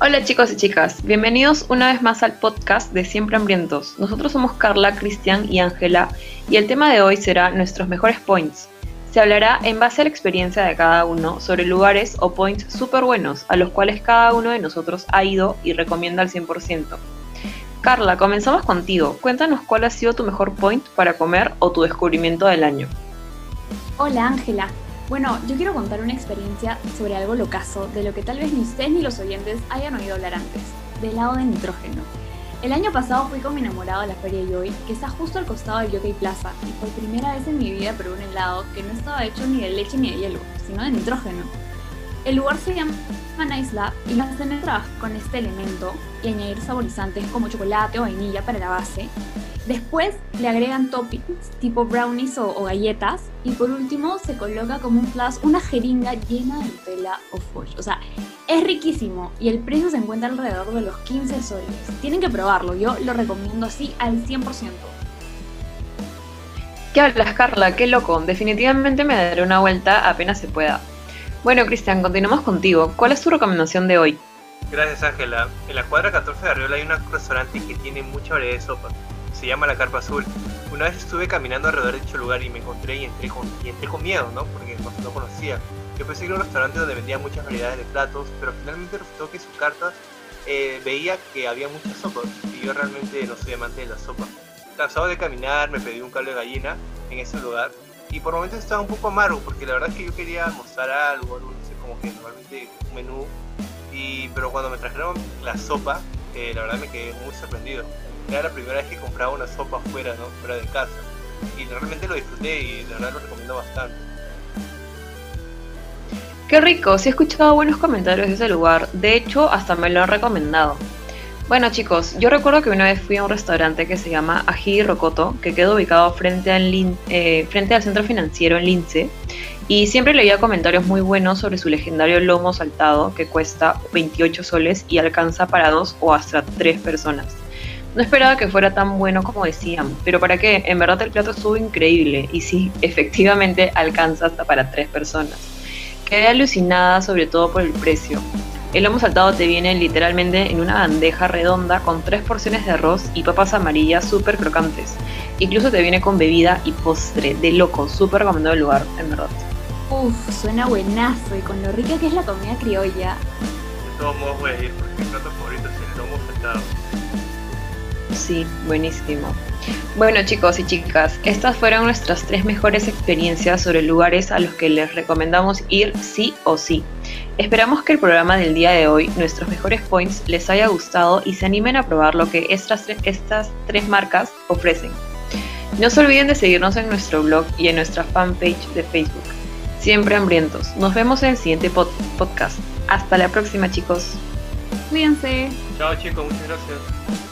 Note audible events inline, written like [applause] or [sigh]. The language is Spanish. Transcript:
Hola chicos y chicas, bienvenidos una vez más al podcast de Siempre Hambrientos. Nosotros somos Carla, Cristian y Ángela y el tema de hoy será nuestros mejores points. Se hablará en base a la experiencia de cada uno sobre lugares o points súper buenos a los cuales cada uno de nosotros ha ido y recomienda al 100%. Carla, comenzamos contigo. Cuéntanos cuál ha sido tu mejor point para comer o tu descubrimiento del año. Hola Ángela, bueno, yo quiero contar una experiencia sobre algo locazo, de lo que tal vez ni ustedes ni los oyentes hayan oído hablar antes, del helado de nitrógeno. El año pasado fui con mi enamorado a la feria Joy, que está justo al costado del Yokai Plaza, y por primera vez en mi vida probé un helado que no estaba hecho ni de leche ni de hielo, sino de nitrógeno. El lugar se llama Nice Lab y lo hacen trabajar con este elemento y añadir saborizantes como chocolate o vainilla para la base, Después le agregan toppings tipo brownies o, galletas y por último se coloca como un plus una jeringa llena de Nutella o fudge. O sea, es riquísimo y el precio se encuentra alrededor de los 15 soles. Tienen que probarlo, yo lo recomiendo así al 100%. ¿Qué hablas, Carla? Qué loco. Definitivamente me daré una vuelta apenas se pueda. Bueno, Cristian, continuamos contigo. ¿Cuál es tu recomendación de hoy? Gracias, Ángela. En la cuadra 14 de Arriola hay un restaurante que tiene mucha variedad de sopas se llama la Carpa Azul. Una vez estuve caminando alrededor de dicho lugar y me encontré y entré con, y entré con miedo, ¿no? Porque no, conocía. Yo pensé que era un restaurante donde vendía muchas variedades de platos, pero finalmente resultó que su carta eh, veía que había muchas sopas y yo realmente no soy amante de la sopa. Cansado de caminar, me pedí un caldo de gallina en ese lugar y por momentos estaba un poco amargo porque la verdad es que yo quería mostrar algo, no sé, como que normalmente un menú, y, pero cuando me trajeron la sopa, eh, la verdad me quedé muy sorprendido era la primera vez que compraba una sopa fuera, ¿no? Fuera de casa. Y realmente lo disfruté y de verdad lo recomiendo bastante. Qué rico, sí he escuchado buenos comentarios de ese lugar. De hecho, hasta me lo han recomendado. Bueno chicos, yo recuerdo que una vez fui a un restaurante que se llama Ají Rocoto, que queda ubicado frente al, eh, frente al centro financiero en Lince, y siempre leía comentarios muy buenos sobre su legendario lomo saltado que cuesta 28 soles y alcanza para dos o hasta tres personas. No esperaba que fuera tan bueno como decían, pero ¿para qué? En verdad el plato estuvo increíble y sí, [laughs] efectivamente alcanza hasta para tres personas. Quedé alucinada sobre todo por el precio. El lomo saltado te viene literalmente en una bandeja redonda con tres porciones de arroz y papas amarillas súper crocantes. Incluso te viene con bebida y postre, de loco, súper recomendado el lugar, en verdad. Uf, suena buenazo y con lo rica que es la comida criolla. De todos modos voy a ir porque mi plato favorito es el lomo saltado. Sí, buenísimo. Bueno chicos y chicas, estas fueron nuestras tres mejores experiencias sobre lugares a los que les recomendamos ir sí o sí. Esperamos que el programa del día de hoy, nuestros mejores points, les haya gustado y se animen a probar lo que estas, estas tres marcas ofrecen. No se olviden de seguirnos en nuestro blog y en nuestra fanpage de Facebook. Siempre hambrientos. Nos vemos en el siguiente podcast. Hasta la próxima chicos. Cuídense. Chao chicos, muchas gracias.